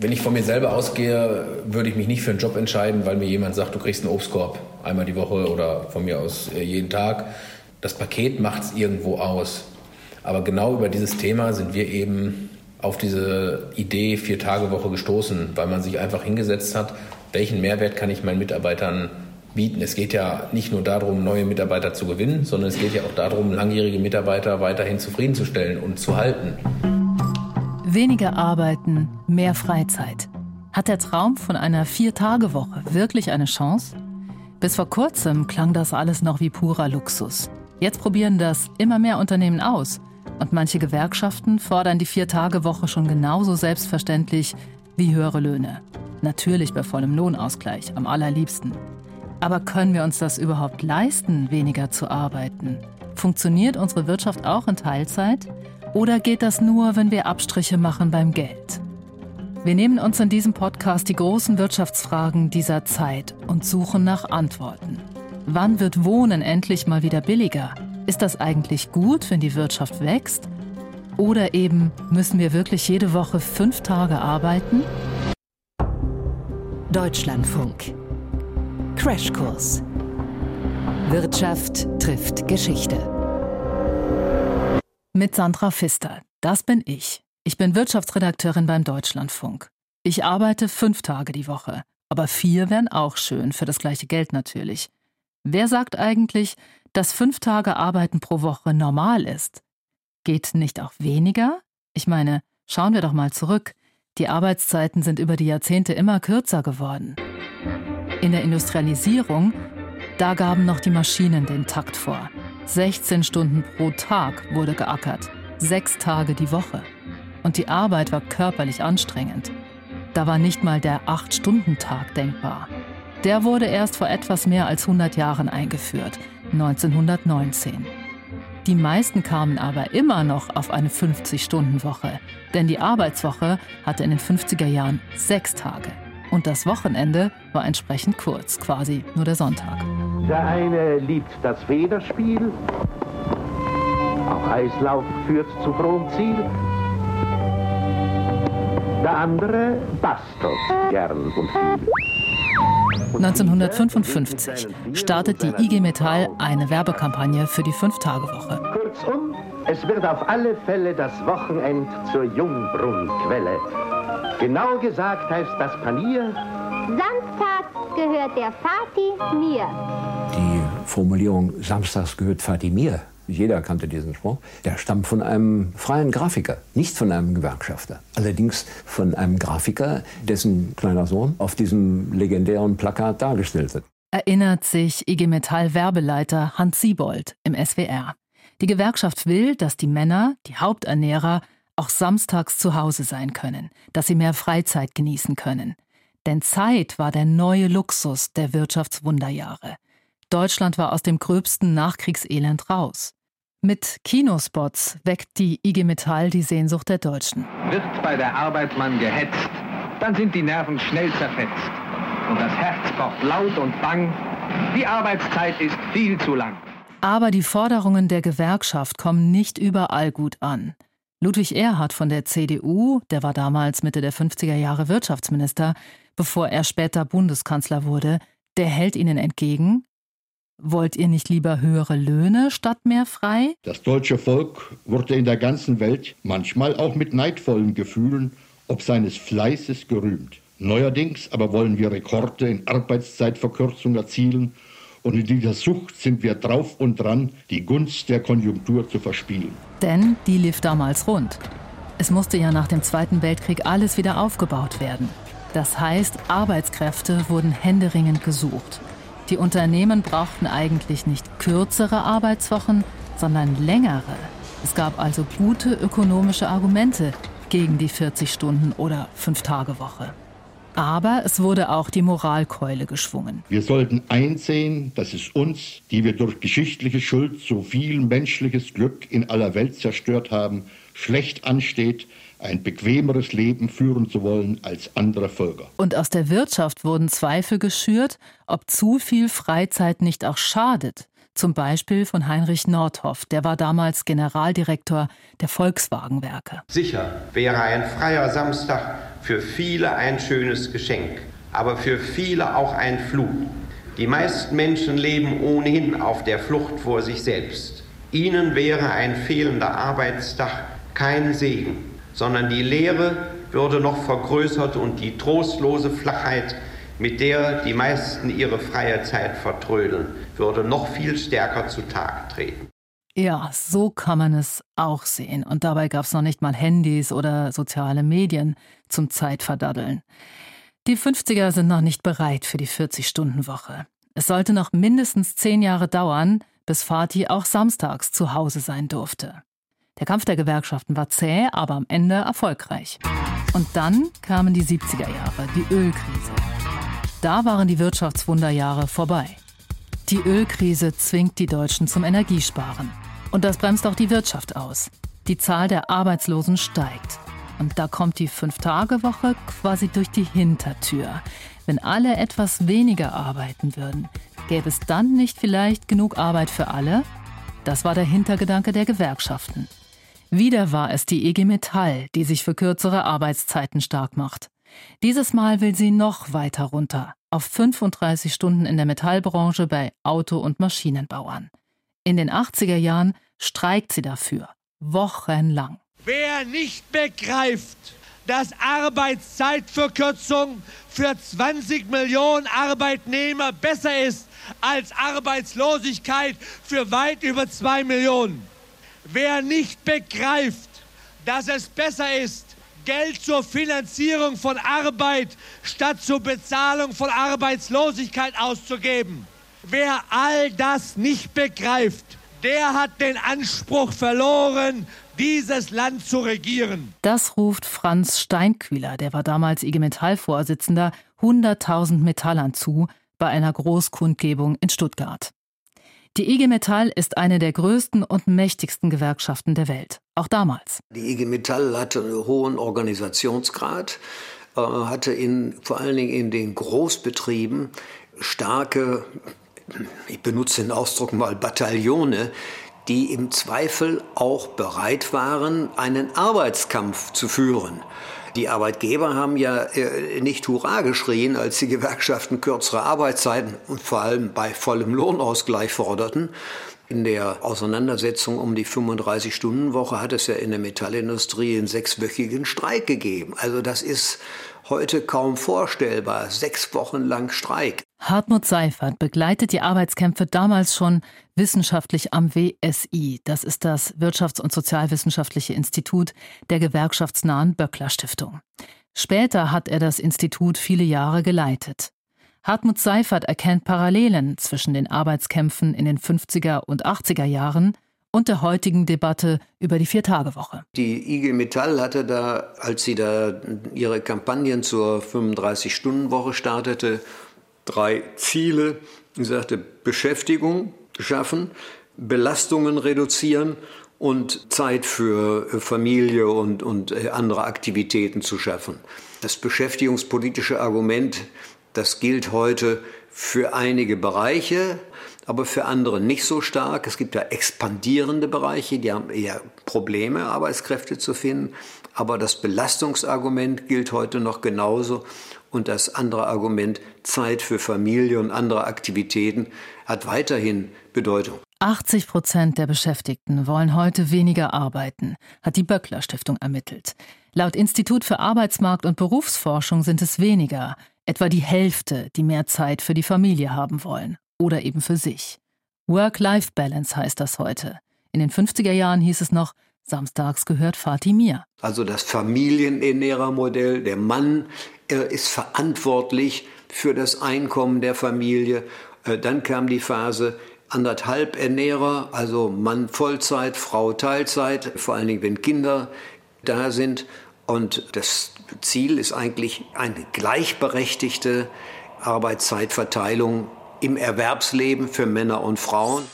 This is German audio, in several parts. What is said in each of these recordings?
Wenn ich von mir selber ausgehe, würde ich mich nicht für einen Job entscheiden, weil mir jemand sagt, du kriegst einen Obstkorb einmal die Woche oder von mir aus äh, jeden Tag. Das Paket macht es irgendwo aus. Aber genau über dieses Thema sind wir eben auf diese Idee Vier-Tage-Woche gestoßen, weil man sich einfach hingesetzt hat, welchen Mehrwert kann ich meinen Mitarbeitern bieten. Es geht ja nicht nur darum, neue Mitarbeiter zu gewinnen, sondern es geht ja auch darum, langjährige Mitarbeiter weiterhin zufriedenzustellen und zu halten. Weniger arbeiten, mehr Freizeit. Hat der Traum von einer Vier-Tage-Woche wirklich eine Chance? Bis vor kurzem klang das alles noch wie purer Luxus. Jetzt probieren das immer mehr Unternehmen aus. Und manche Gewerkschaften fordern die Vier-Tage-Woche schon genauso selbstverständlich wie höhere Löhne. Natürlich bei vollem Lohnausgleich, am allerliebsten. Aber können wir uns das überhaupt leisten, weniger zu arbeiten? Funktioniert unsere Wirtschaft auch in Teilzeit? Oder geht das nur, wenn wir Abstriche machen beim Geld? Wir nehmen uns in diesem Podcast die großen Wirtschaftsfragen dieser Zeit und suchen nach Antworten. Wann wird Wohnen endlich mal wieder billiger? Ist das eigentlich gut, wenn die Wirtschaft wächst? Oder eben müssen wir wirklich jede Woche fünf Tage arbeiten? Deutschlandfunk. Crashkurs. Wirtschaft trifft Geschichte. Mit Sandra Pfister. Das bin ich. Ich bin Wirtschaftsredakteurin beim Deutschlandfunk. Ich arbeite fünf Tage die Woche. Aber vier wären auch schön, für das gleiche Geld natürlich. Wer sagt eigentlich, dass fünf Tage Arbeiten pro Woche normal ist. Geht nicht auch weniger? Ich meine, schauen wir doch mal zurück. Die Arbeitszeiten sind über die Jahrzehnte immer kürzer geworden. In der Industrialisierung, da gaben noch die Maschinen den Takt vor. 16 Stunden pro Tag wurde geackert, sechs Tage die Woche. Und die Arbeit war körperlich anstrengend. Da war nicht mal der Acht-Stunden-Tag denkbar. Der wurde erst vor etwas mehr als 100 Jahren eingeführt, 1919. Die meisten kamen aber immer noch auf eine 50-Stunden-Woche, denn die Arbeitswoche hatte in den 50er Jahren sechs Tage. Und das Wochenende war entsprechend kurz, quasi nur der Sonntag. Der eine liebt das Federspiel, auch Eislauf führt zu frohem Ziel. Der andere bastelt gern und viel. 1955 startet die IG Metall eine Werbekampagne für die Fünf-Tage-Woche. Kurzum, es wird auf alle Fälle das Wochenend zur Jungbrunnquelle. Genau gesagt heißt das Panier. Samstags gehört der Vati mir. Die Formulierung Samstags gehört Vati mir jeder kannte diesen Spruch, der stammt von einem freien Grafiker, nicht von einem Gewerkschafter. Allerdings von einem Grafiker, dessen kleiner Sohn auf diesem legendären Plakat dargestellt wird. Erinnert sich IG Metall Werbeleiter Hans Siebold im SWR. Die Gewerkschaft will, dass die Männer, die Haupternährer, auch samstags zu Hause sein können, dass sie mehr Freizeit genießen können. Denn Zeit war der neue Luxus der Wirtschaftswunderjahre. Deutschland war aus dem gröbsten Nachkriegselend raus. Mit Kinospots weckt die IG Metall die Sehnsucht der Deutschen. Wird bei der Arbeit man gehetzt, dann sind die Nerven schnell zerfetzt. Und das Herz pocht laut und bang. Die Arbeitszeit ist viel zu lang. Aber die Forderungen der Gewerkschaft kommen nicht überall gut an. Ludwig Erhard von der CDU, der war damals Mitte der 50er Jahre Wirtschaftsminister, bevor er später Bundeskanzler wurde, der hält ihnen entgegen, Wollt ihr nicht lieber höhere Löhne statt mehr frei? Das deutsche Volk wurde in der ganzen Welt, manchmal auch mit neidvollen Gefühlen, ob seines Fleißes gerühmt. Neuerdings aber wollen wir Rekorde in Arbeitszeitverkürzung erzielen und in dieser Sucht sind wir drauf und dran, die Gunst der Konjunktur zu verspielen. Denn die lief damals rund. Es musste ja nach dem Zweiten Weltkrieg alles wieder aufgebaut werden. Das heißt, Arbeitskräfte wurden händeringend gesucht. Die Unternehmen brauchten eigentlich nicht kürzere Arbeitswochen, sondern längere. Es gab also gute ökonomische Argumente gegen die 40-Stunden- oder 5-Tage-Woche. Aber es wurde auch die Moralkeule geschwungen. Wir sollten einsehen, dass es uns, die wir durch geschichtliche Schuld so viel menschliches Glück in aller Welt zerstört haben, schlecht ansteht, ein bequemeres Leben führen zu wollen als andere Völker. Und aus der Wirtschaft wurden Zweifel geschürt, ob zu viel Freizeit nicht auch schadet. Zum Beispiel von Heinrich Nordhoff, der war damals Generaldirektor der Volkswagenwerke. Sicher wäre ein freier Samstag für viele ein schönes Geschenk, aber für viele auch ein Fluch. Die meisten Menschen leben ohnehin auf der Flucht vor sich selbst. Ihnen wäre ein fehlender Arbeitstag kein Segen, sondern die Leere würde noch vergrößert und die trostlose Flachheit, mit der die meisten ihre freie Zeit vertrödeln, würde noch viel stärker zutage treten. Ja, so kann man es auch sehen. Und dabei gab es noch nicht mal Handys oder soziale Medien zum Zeitverdaddeln. Die 50er sind noch nicht bereit für die 40-Stunden-Woche. Es sollte noch mindestens zehn Jahre dauern, bis Fatih auch samstags zu Hause sein durfte. Der Kampf der Gewerkschaften war zäh, aber am Ende erfolgreich. Und dann kamen die 70er Jahre, die Ölkrise. Da waren die Wirtschaftswunderjahre vorbei. Die Ölkrise zwingt die Deutschen zum Energiesparen. Und das bremst auch die Wirtschaft aus. Die Zahl der Arbeitslosen steigt. Und da kommt die Fünf-Tage-Woche quasi durch die Hintertür. Wenn alle etwas weniger arbeiten würden, gäbe es dann nicht vielleicht genug Arbeit für alle? Das war der Hintergedanke der Gewerkschaften. Wieder war es die IG Metall, die sich für kürzere Arbeitszeiten stark macht. Dieses Mal will sie noch weiter runter, auf 35 Stunden in der Metallbranche bei Auto- und Maschinenbauern. In den 80er Jahren streikt sie dafür, wochenlang. Wer nicht begreift, dass Arbeitszeitverkürzung für 20 Millionen Arbeitnehmer besser ist als Arbeitslosigkeit für weit über 2 Millionen. Wer nicht begreift, dass es besser ist, Geld zur Finanzierung von Arbeit statt zur Bezahlung von Arbeitslosigkeit auszugeben, Wer all das nicht begreift, der hat den Anspruch verloren, dieses Land zu regieren. Das ruft Franz Steinkühler, der war damals IG Metall-Vorsitzender, 100.000 Metallern zu bei einer Großkundgebung in Stuttgart. Die IG Metall ist eine der größten und mächtigsten Gewerkschaften der Welt, auch damals. Die IG Metall hatte einen hohen Organisationsgrad, äh, hatte in, vor allen Dingen in den Großbetrieben starke ich benutze den Ausdruck mal Bataillone, die im Zweifel auch bereit waren, einen Arbeitskampf zu führen. Die Arbeitgeber haben ja äh, nicht Hurra geschrien, als die Gewerkschaften kürzere Arbeitszeiten und vor allem bei vollem Lohnausgleich forderten. In der Auseinandersetzung um die 35-Stunden-Woche hat es ja in der Metallindustrie einen sechswöchigen Streik gegeben. Also das ist heute kaum vorstellbar. Sechs Wochen lang Streik. Hartmut Seifert begleitet die Arbeitskämpfe damals schon wissenschaftlich am WSI. Das ist das Wirtschafts- und Sozialwissenschaftliche Institut der gewerkschaftsnahen Böckler Stiftung. Später hat er das Institut viele Jahre geleitet. Hartmut Seifert erkennt Parallelen zwischen den Arbeitskämpfen in den 50er und 80er Jahren und der heutigen Debatte über die Viertagewoche. Die IG Metall hatte da, als sie da ihre Kampagnen zur 35-Stunden-Woche startete, drei Ziele. Sie sagte Beschäftigung schaffen, Belastungen reduzieren und Zeit für Familie und, und äh, andere Aktivitäten zu schaffen. Das beschäftigungspolitische Argument, das gilt heute für einige Bereiche, aber für andere nicht so stark. Es gibt ja expandierende Bereiche, die haben eher Probleme, Arbeitskräfte zu finden. Aber das Belastungsargument gilt heute noch genauso. Und das andere Argument, Zeit für Familie und andere Aktivitäten, hat weiterhin Bedeutung. 80 Prozent der Beschäftigten wollen heute weniger arbeiten, hat die Böckler Stiftung ermittelt. Laut Institut für Arbeitsmarkt und Berufsforschung sind es weniger, etwa die Hälfte, die mehr Zeit für die Familie haben wollen oder eben für sich. Work-Life-Balance heißt das heute. In den 50er Jahren hieß es noch, samstags gehört Fatih mir. Also das Familienernährermodell, der Mann er ist verantwortlich für das Einkommen der Familie. Äh, dann kam die Phase anderthalb Ernährer, also Mann Vollzeit, Frau Teilzeit, vor allen Dingen wenn Kinder da sind. Und das Ziel ist eigentlich eine gleichberechtigte Arbeitszeitverteilung im Erwerbsleben für Männer und Frauen.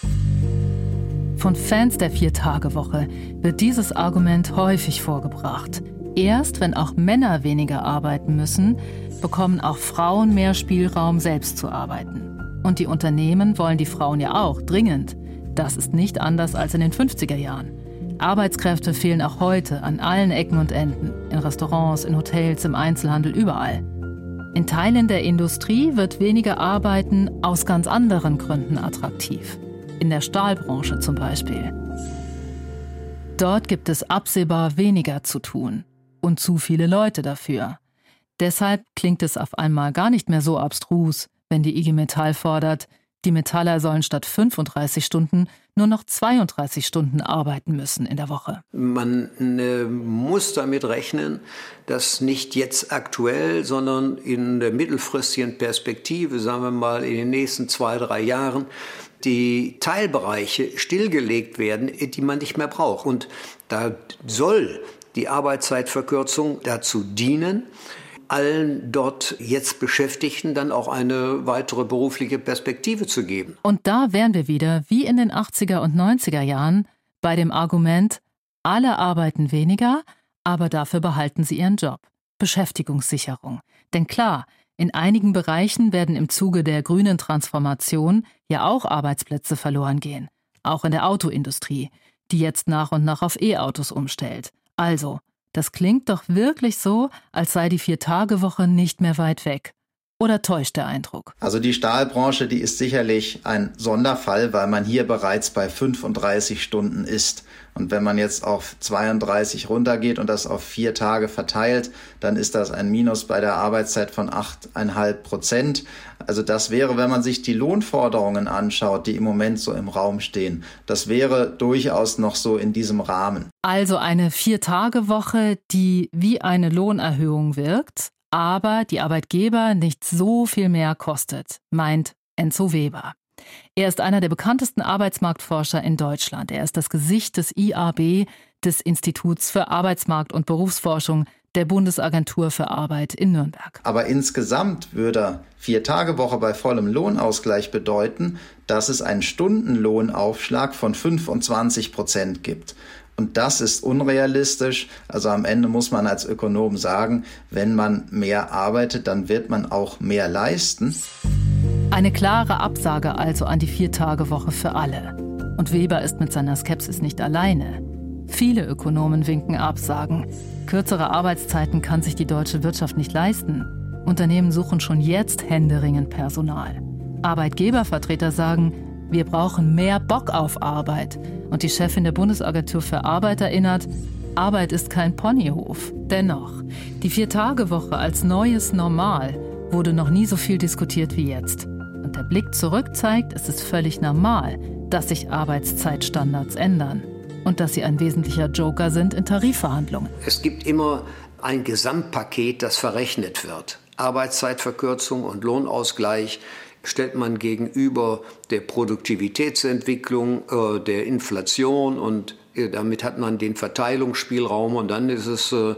Von Fans der Vier-Tage-Woche wird dieses Argument häufig vorgebracht. Erst wenn auch Männer weniger arbeiten müssen, bekommen auch Frauen mehr Spielraum, selbst zu arbeiten. Und die Unternehmen wollen die Frauen ja auch dringend. Das ist nicht anders als in den 50er Jahren. Arbeitskräfte fehlen auch heute an allen Ecken und Enden, in Restaurants, in Hotels, im Einzelhandel, überall. In Teilen der Industrie wird weniger Arbeiten aus ganz anderen Gründen attraktiv. In der Stahlbranche zum Beispiel. Dort gibt es absehbar weniger zu tun und zu viele Leute dafür. Deshalb klingt es auf einmal gar nicht mehr so abstrus, wenn die IG Metall fordert, die Metaller sollen statt 35 Stunden nur noch 32 Stunden arbeiten müssen in der Woche. Man äh, muss damit rechnen, dass nicht jetzt aktuell, sondern in der mittelfristigen Perspektive, sagen wir mal in den nächsten zwei, drei Jahren, die Teilbereiche stillgelegt werden, die man nicht mehr braucht. Und da soll die Arbeitszeitverkürzung dazu dienen, allen dort jetzt Beschäftigten dann auch eine weitere berufliche Perspektive zu geben. Und da wären wir wieder, wie in den 80er und 90er Jahren, bei dem Argument, alle arbeiten weniger, aber dafür behalten sie ihren Job. Beschäftigungssicherung. Denn klar, in einigen Bereichen werden im Zuge der grünen Transformation ja auch Arbeitsplätze verloren gehen. Auch in der Autoindustrie, die jetzt nach und nach auf E-Autos umstellt. Also, das klingt doch wirklich so, als sei die Vier-Tage-Woche nicht mehr weit weg. Oder täuscht der Eindruck? Also die Stahlbranche, die ist sicherlich ein Sonderfall, weil man hier bereits bei 35 Stunden ist. Und wenn man jetzt auf 32 runtergeht und das auf vier Tage verteilt, dann ist das ein Minus bei der Arbeitszeit von 8,5 Prozent. Also das wäre, wenn man sich die Lohnforderungen anschaut, die im Moment so im Raum stehen, das wäre durchaus noch so in diesem Rahmen. Also eine Vier-Tage-Woche, die wie eine Lohnerhöhung wirkt, aber die Arbeitgeber nicht so viel mehr kostet, meint Enzo Weber. Er ist einer der bekanntesten Arbeitsmarktforscher in Deutschland. Er ist das Gesicht des IAB, des Instituts für Arbeitsmarkt- und Berufsforschung der Bundesagentur für Arbeit in Nürnberg. Aber insgesamt würde Vier-Tage-Woche bei vollem Lohnausgleich bedeuten, dass es einen Stundenlohnaufschlag von 25 Prozent gibt. Und das ist unrealistisch. Also am Ende muss man als Ökonom sagen, wenn man mehr arbeitet, dann wird man auch mehr leisten. Eine klare Absage also an die Vier-Tage-Woche für alle. Und Weber ist mit seiner Skepsis nicht alleine. Viele Ökonomen winken ab, sagen, kürzere Arbeitszeiten kann sich die deutsche Wirtschaft nicht leisten. Unternehmen suchen schon jetzt händeringend Personal. Arbeitgebervertreter sagen, wir brauchen mehr Bock auf Arbeit. Und die Chefin der Bundesagentur für Arbeit erinnert, Arbeit ist kein Ponyhof. Dennoch, die Vier-Tage-Woche als neues Normal wurde noch nie so viel diskutiert wie jetzt der Blick zurück zeigt, ist es völlig normal, dass sich Arbeitszeitstandards ändern und dass sie ein wesentlicher Joker sind in Tarifverhandlungen. Es gibt immer ein Gesamtpaket, das verrechnet wird. Arbeitszeitverkürzung und Lohnausgleich stellt man gegenüber der Produktivitätsentwicklung, äh, der Inflation und äh, damit hat man den Verteilungsspielraum und dann ist es äh,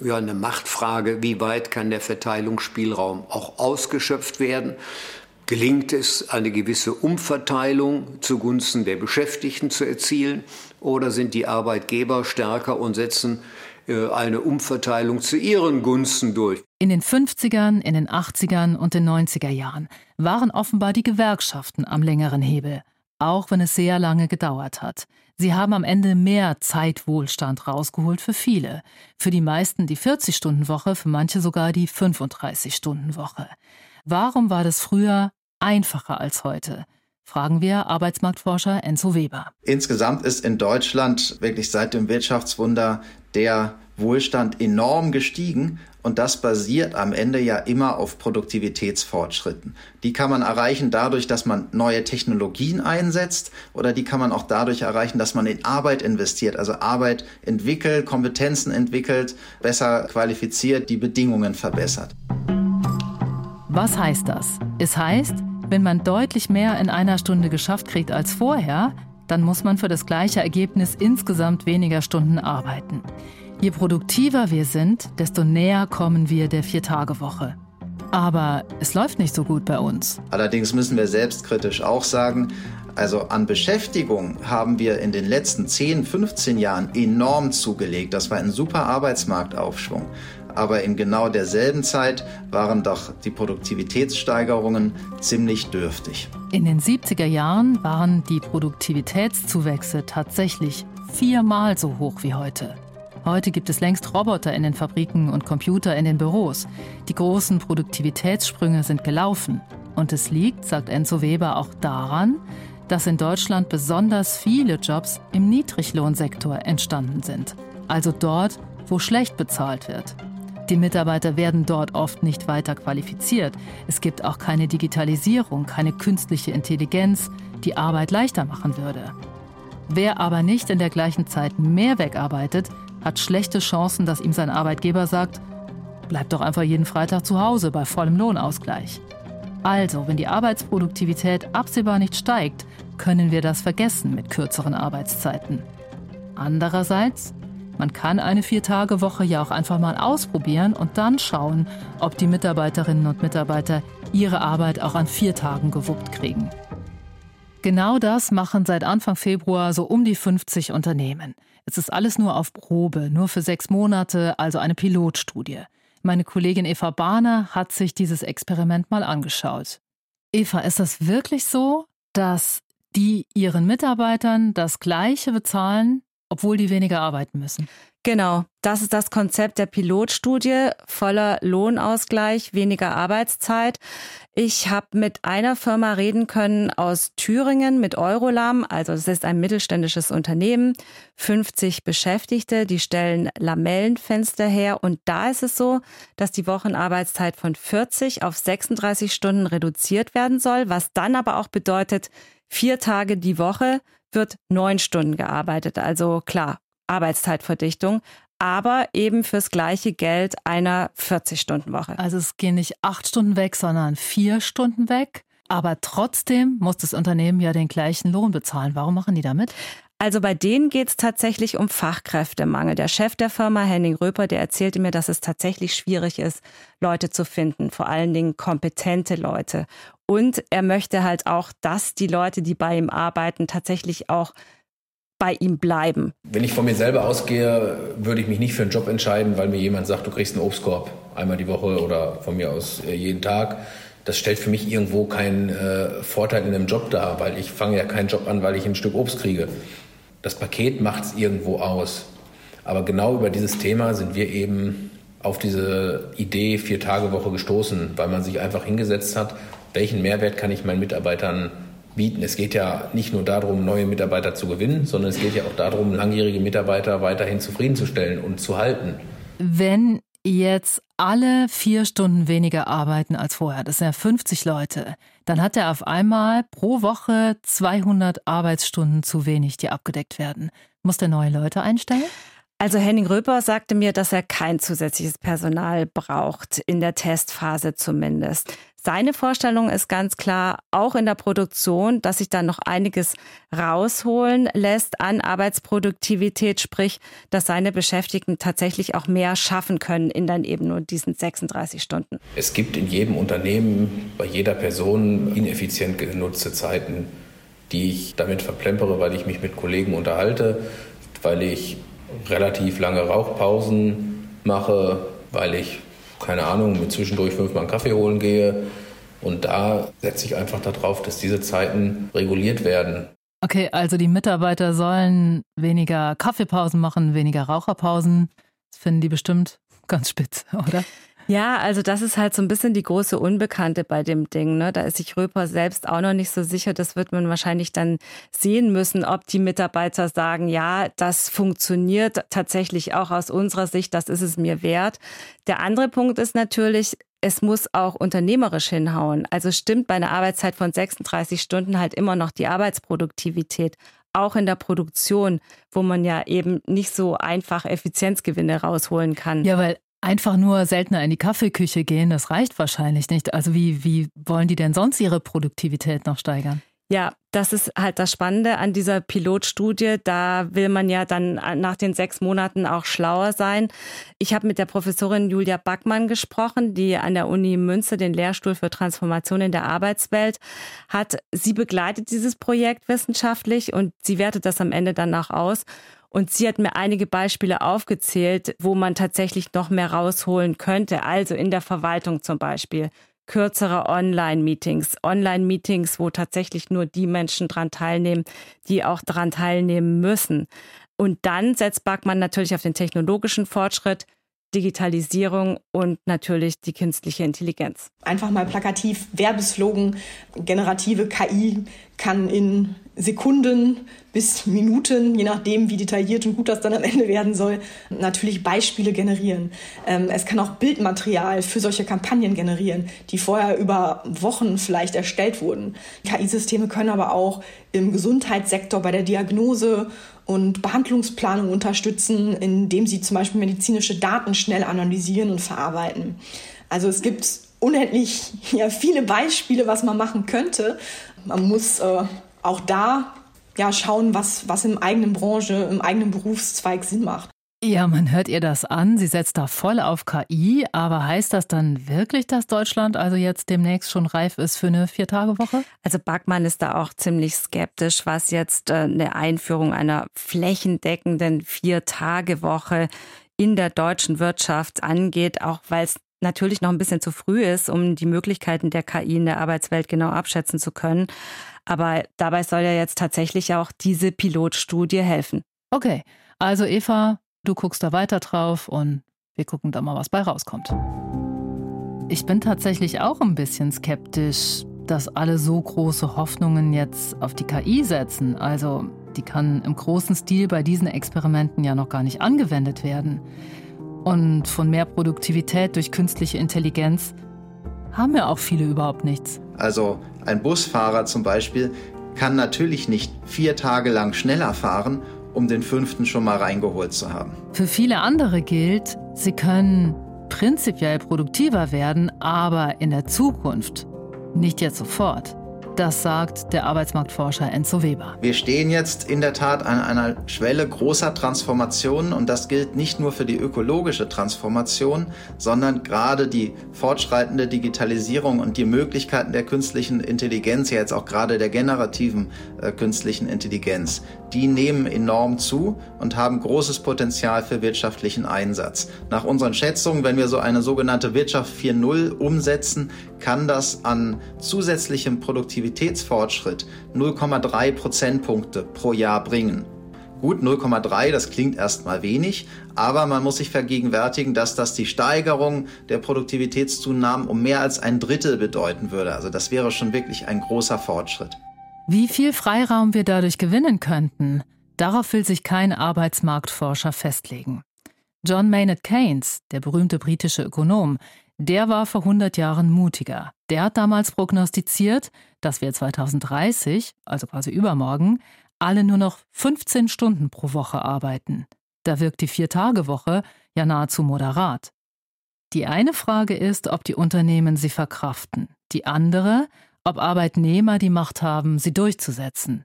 ja, eine Machtfrage, wie weit kann der Verteilungsspielraum auch ausgeschöpft werden. Gelingt es, eine gewisse Umverteilung zugunsten der Beschäftigten zu erzielen? Oder sind die Arbeitgeber stärker und setzen eine Umverteilung zu ihren Gunsten durch? In den 50ern, in den 80ern und den 90er Jahren waren offenbar die Gewerkschaften am längeren Hebel, auch wenn es sehr lange gedauert hat. Sie haben am Ende mehr Zeitwohlstand rausgeholt für viele. Für die meisten die 40-Stunden-Woche, für manche sogar die 35-Stunden-Woche. Warum war das früher einfacher als heute? Fragen wir Arbeitsmarktforscher Enzo Weber. Insgesamt ist in Deutschland wirklich seit dem Wirtschaftswunder der Wohlstand enorm gestiegen und das basiert am Ende ja immer auf Produktivitätsfortschritten. Die kann man erreichen dadurch, dass man neue Technologien einsetzt oder die kann man auch dadurch erreichen, dass man in Arbeit investiert, also Arbeit entwickelt, Kompetenzen entwickelt, besser qualifiziert, die Bedingungen verbessert. Was heißt das? Es heißt, wenn man deutlich mehr in einer Stunde geschafft kriegt als vorher, dann muss man für das gleiche Ergebnis insgesamt weniger Stunden arbeiten. Je produktiver wir sind, desto näher kommen wir der Vier-Tage-Woche. Aber es läuft nicht so gut bei uns. Allerdings müssen wir selbstkritisch auch sagen, also an Beschäftigung haben wir in den letzten 10, 15 Jahren enorm zugelegt. Das war ein super Arbeitsmarktaufschwung aber in genau derselben Zeit waren doch die Produktivitätssteigerungen ziemlich dürftig. In den 70er Jahren waren die Produktivitätszuwächse tatsächlich viermal so hoch wie heute. Heute gibt es längst Roboter in den Fabriken und Computer in den Büros. Die großen Produktivitätssprünge sind gelaufen. Und es liegt, sagt Enzo Weber, auch daran, dass in Deutschland besonders viele Jobs im Niedriglohnsektor entstanden sind. Also dort, wo schlecht bezahlt wird. Die Mitarbeiter werden dort oft nicht weiter qualifiziert. Es gibt auch keine Digitalisierung, keine künstliche Intelligenz, die Arbeit leichter machen würde. Wer aber nicht in der gleichen Zeit mehr wegarbeitet, hat schlechte Chancen, dass ihm sein Arbeitgeber sagt, bleib doch einfach jeden Freitag zu Hause bei vollem Lohnausgleich. Also, wenn die Arbeitsproduktivität absehbar nicht steigt, können wir das vergessen mit kürzeren Arbeitszeiten. Andererseits, man kann eine Vier-Tage-Woche ja auch einfach mal ausprobieren und dann schauen, ob die Mitarbeiterinnen und Mitarbeiter ihre Arbeit auch an vier Tagen gewuppt kriegen. Genau das machen seit Anfang Februar so um die 50 Unternehmen. Es ist alles nur auf Probe, nur für sechs Monate, also eine Pilotstudie. Meine Kollegin Eva Bahner hat sich dieses Experiment mal angeschaut. Eva, ist das wirklich so, dass die ihren Mitarbeitern das Gleiche bezahlen, obwohl die weniger arbeiten müssen? Genau, das ist das Konzept der Pilotstudie, voller Lohnausgleich, weniger Arbeitszeit. Ich habe mit einer Firma reden können aus Thüringen, mit Eurolam, also das ist ein mittelständisches Unternehmen, 50 Beschäftigte, die stellen Lamellenfenster her. Und da ist es so, dass die Wochenarbeitszeit von 40 auf 36 Stunden reduziert werden soll, was dann aber auch bedeutet, vier Tage die Woche wird neun Stunden gearbeitet. Also klar, Arbeitszeitverdichtung, aber eben fürs gleiche Geld einer 40-Stunden-Woche. Also es gehen nicht acht Stunden weg, sondern vier Stunden weg. Aber trotzdem muss das Unternehmen ja den gleichen Lohn bezahlen. Warum machen die damit? Also bei denen geht es tatsächlich um Fachkräftemangel. Der Chef der Firma, Henning Röper, der erzählte mir, dass es tatsächlich schwierig ist, Leute zu finden, vor allen Dingen kompetente Leute. Und er möchte halt auch, dass die Leute, die bei ihm arbeiten, tatsächlich auch bei ihm bleiben. Wenn ich von mir selber ausgehe, würde ich mich nicht für einen Job entscheiden, weil mir jemand sagt, du kriegst einen Obstkorb einmal die Woche oder von mir aus äh, jeden Tag. Das stellt für mich irgendwo keinen äh, Vorteil in einem Job dar, weil ich fange ja keinen Job an, weil ich ein Stück Obst kriege. Das Paket macht es irgendwo aus. Aber genau über dieses Thema sind wir eben auf diese Idee Vier-Tage-Woche gestoßen, weil man sich einfach hingesetzt hat, welchen Mehrwert kann ich meinen Mitarbeitern bieten. Es geht ja nicht nur darum, neue Mitarbeiter zu gewinnen, sondern es geht ja auch darum, langjährige Mitarbeiter weiterhin zufriedenzustellen und zu halten. Wenn jetzt alle vier Stunden weniger arbeiten als vorher, das sind ja 50 Leute, dann hat er auf einmal pro Woche 200 Arbeitsstunden zu wenig, die abgedeckt werden. Muss der neue Leute einstellen? Also Henning Röper sagte mir, dass er kein zusätzliches Personal braucht, in der Testphase zumindest. Seine Vorstellung ist ganz klar, auch in der Produktion, dass sich da noch einiges rausholen lässt an Arbeitsproduktivität, sprich, dass seine Beschäftigten tatsächlich auch mehr schaffen können in dann eben nur diesen 36 Stunden. Es gibt in jedem Unternehmen, bei jeder Person ineffizient genutzte Zeiten, die ich damit verplempere, weil ich mich mit Kollegen unterhalte, weil ich relativ lange Rauchpausen mache, weil ich, keine Ahnung, mit zwischendurch fünfmal einen Kaffee holen gehe. Und da setze ich einfach darauf, dass diese Zeiten reguliert werden. Okay, also die Mitarbeiter sollen weniger Kaffeepausen machen, weniger Raucherpausen. Das finden die bestimmt ganz spitz, oder? Ja, also das ist halt so ein bisschen die große Unbekannte bei dem Ding. Ne? Da ist sich Röper selbst auch noch nicht so sicher. Das wird man wahrscheinlich dann sehen müssen, ob die Mitarbeiter sagen, ja, das funktioniert tatsächlich auch aus unserer Sicht, das ist es mir wert. Der andere Punkt ist natürlich, es muss auch unternehmerisch hinhauen. Also stimmt bei einer Arbeitszeit von 36 Stunden halt immer noch die Arbeitsproduktivität auch in der Produktion, wo man ja eben nicht so einfach Effizienzgewinne rausholen kann. Ja, weil Einfach nur seltener in die Kaffeeküche gehen, das reicht wahrscheinlich nicht. Also wie, wie wollen die denn sonst ihre Produktivität noch steigern? Ja, das ist halt das Spannende an dieser Pilotstudie. Da will man ja dann nach den sechs Monaten auch schlauer sein. Ich habe mit der Professorin Julia Backmann gesprochen, die an der Uni Münster den Lehrstuhl für Transformation in der Arbeitswelt hat. Sie begleitet dieses Projekt wissenschaftlich und sie wertet das am Ende dann auch aus. Und sie hat mir einige Beispiele aufgezählt, wo man tatsächlich noch mehr rausholen könnte. Also in der Verwaltung zum Beispiel. Kürzere Online-Meetings. Online-Meetings, wo tatsächlich nur die Menschen dran teilnehmen, die auch dran teilnehmen müssen. Und dann setzt Backmann natürlich auf den technologischen Fortschritt, Digitalisierung und natürlich die künstliche Intelligenz. Einfach mal plakativ Werbeslogan, generative KI kann in Sekunden bis Minuten, je nachdem, wie detailliert und gut das dann am Ende werden soll, natürlich Beispiele generieren. Ähm, es kann auch Bildmaterial für solche Kampagnen generieren, die vorher über Wochen vielleicht erstellt wurden. KI-Systeme können aber auch im Gesundheitssektor bei der Diagnose und Behandlungsplanung unterstützen, indem sie zum Beispiel medizinische Daten schnell analysieren und verarbeiten. Also es gibt unendlich ja, viele Beispiele, was man machen könnte. Man muss äh, auch da ja, schauen, was, was im eigenen Branche, im eigenen Berufszweig Sinn macht. Ja, man hört ihr das an. Sie setzt da voll auf KI. Aber heißt das dann wirklich, dass Deutschland also jetzt demnächst schon reif ist für eine Viertagewoche? Also Backmann ist da auch ziemlich skeptisch, was jetzt äh, eine Einführung einer flächendeckenden Viertagewoche in der deutschen Wirtschaft angeht, auch weil es natürlich noch ein bisschen zu früh ist, um die Möglichkeiten der KI in der Arbeitswelt genau abschätzen zu können. Aber dabei soll ja jetzt tatsächlich auch diese Pilotstudie helfen. Okay, also Eva, du guckst da weiter drauf und wir gucken da mal, was bei rauskommt. Ich bin tatsächlich auch ein bisschen skeptisch, dass alle so große Hoffnungen jetzt auf die KI setzen. Also die kann im großen Stil bei diesen Experimenten ja noch gar nicht angewendet werden. Und von mehr Produktivität durch künstliche Intelligenz haben ja auch viele überhaupt nichts. Also ein Busfahrer zum Beispiel kann natürlich nicht vier Tage lang schneller fahren, um den fünften schon mal reingeholt zu haben. Für viele andere gilt, sie können prinzipiell produktiver werden, aber in der Zukunft, nicht jetzt sofort. Das sagt der Arbeitsmarktforscher Enzo Weber. Wir stehen jetzt in der Tat an einer Schwelle großer Transformationen und das gilt nicht nur für die ökologische Transformation, sondern gerade die fortschreitende Digitalisierung und die Möglichkeiten der künstlichen Intelligenz, ja jetzt auch gerade der generativen äh, künstlichen Intelligenz, die nehmen enorm zu und haben großes Potenzial für wirtschaftlichen Einsatz. Nach unseren Schätzungen, wenn wir so eine sogenannte Wirtschaft 4.0 umsetzen, kann das an zusätzlichem Produktivitätsfortschritt 0,3 Prozentpunkte pro Jahr bringen. Gut, 0,3, das klingt erstmal wenig, aber man muss sich vergegenwärtigen, dass das die Steigerung der Produktivitätszunahmen um mehr als ein Drittel bedeuten würde. Also das wäre schon wirklich ein großer Fortschritt. Wie viel Freiraum wir dadurch gewinnen könnten, darauf will sich kein Arbeitsmarktforscher festlegen. John Maynard Keynes, der berühmte britische Ökonom, der war vor 100 Jahren mutiger. Der hat damals prognostiziert, dass wir 2030, also quasi übermorgen, alle nur noch 15 Stunden pro Woche arbeiten. Da wirkt die Vier-Tage-Woche ja nahezu moderat. Die eine Frage ist, ob die Unternehmen sie verkraften. Die andere, ob Arbeitnehmer die Macht haben, sie durchzusetzen.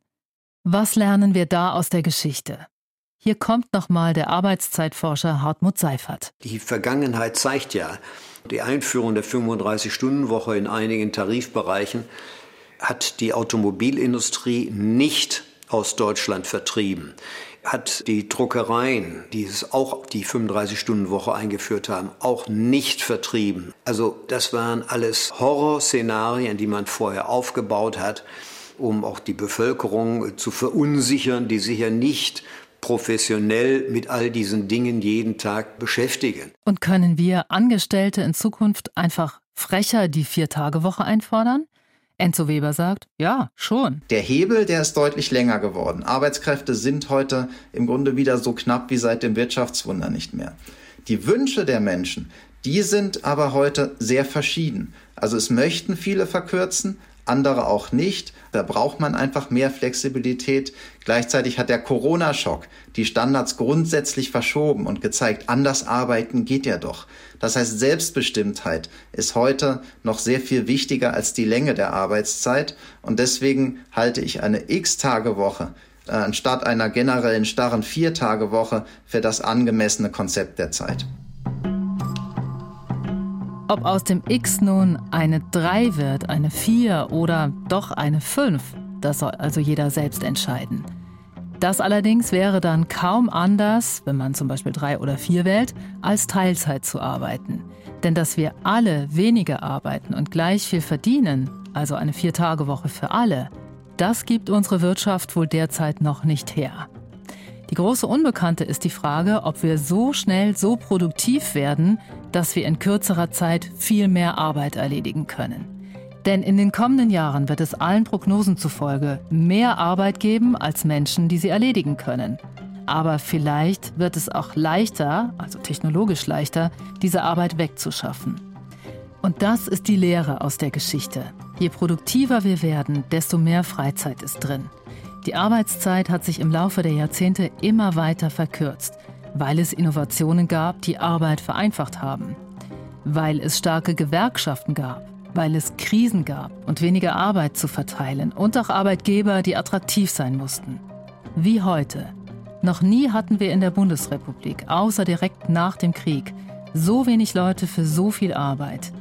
Was lernen wir da aus der Geschichte? Hier kommt nochmal der Arbeitszeitforscher Hartmut Seifert. Die Vergangenheit zeigt ja, die Einführung der 35-Stunden-Woche in einigen Tarifbereichen hat die Automobilindustrie nicht aus Deutschland vertrieben hat die Druckereien, die es auch die 35-Stunden-Woche eingeführt haben, auch nicht vertrieben. Also das waren alles Horrorszenarien, die man vorher aufgebaut hat, um auch die Bevölkerung zu verunsichern, die sicher nicht professionell mit all diesen Dingen jeden Tag beschäftigen. Und können wir Angestellte in Zukunft einfach frecher die Vier-Tage-Woche einfordern? Enzo Weber sagt, ja, schon. Der Hebel, der ist deutlich länger geworden. Arbeitskräfte sind heute im Grunde wieder so knapp wie seit dem Wirtschaftswunder nicht mehr. Die Wünsche der Menschen, die sind aber heute sehr verschieden. Also es möchten viele verkürzen, andere auch nicht. Da braucht man einfach mehr Flexibilität. Gleichzeitig hat der Corona-Schock die Standards grundsätzlich verschoben und gezeigt, anders arbeiten geht ja doch. Das heißt, Selbstbestimmtheit ist heute noch sehr viel wichtiger als die Länge der Arbeitszeit und deswegen halte ich eine X-Tage-Woche äh, anstatt einer generellen starren Vier-Tage-Woche für das angemessene Konzept der Zeit. Ob aus dem X nun eine 3 wird, eine 4 oder doch eine 5, das soll also jeder selbst entscheiden. Das allerdings wäre dann kaum anders, wenn man zum Beispiel 3 oder 4 wählt, als Teilzeit zu arbeiten. Denn dass wir alle weniger arbeiten und gleich viel verdienen, also eine Vier-Tage-Woche für alle, das gibt unsere Wirtschaft wohl derzeit noch nicht her. Die große Unbekannte ist die Frage, ob wir so schnell so produktiv werden, dass wir in kürzerer Zeit viel mehr Arbeit erledigen können. Denn in den kommenden Jahren wird es allen Prognosen zufolge mehr Arbeit geben als Menschen, die sie erledigen können. Aber vielleicht wird es auch leichter, also technologisch leichter, diese Arbeit wegzuschaffen. Und das ist die Lehre aus der Geschichte. Je produktiver wir werden, desto mehr Freizeit ist drin. Die Arbeitszeit hat sich im Laufe der Jahrzehnte immer weiter verkürzt, weil es Innovationen gab, die Arbeit vereinfacht haben. Weil es starke Gewerkschaften gab, weil es Krisen gab und weniger Arbeit zu verteilen und auch Arbeitgeber, die attraktiv sein mussten. Wie heute. Noch nie hatten wir in der Bundesrepublik, außer direkt nach dem Krieg, so wenig Leute für so viel Arbeit.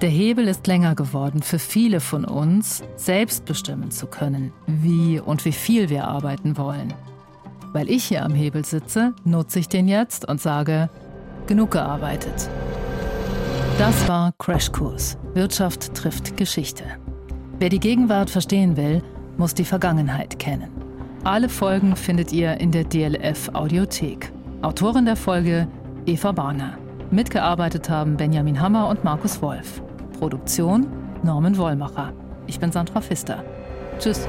Der Hebel ist länger geworden für viele von uns, selbst bestimmen zu können, wie und wie viel wir arbeiten wollen. Weil ich hier am Hebel sitze, nutze ich den jetzt und sage, genug gearbeitet. Das war Crashkurs. Wirtschaft trifft Geschichte. Wer die Gegenwart verstehen will, muss die Vergangenheit kennen. Alle Folgen findet ihr in der DLF Audiothek. Autorin der Folge Eva Barner. Mitgearbeitet haben Benjamin Hammer und Markus Wolf. Produktion Norman Wollmacher. Ich bin Sandra Pfister. Tschüss.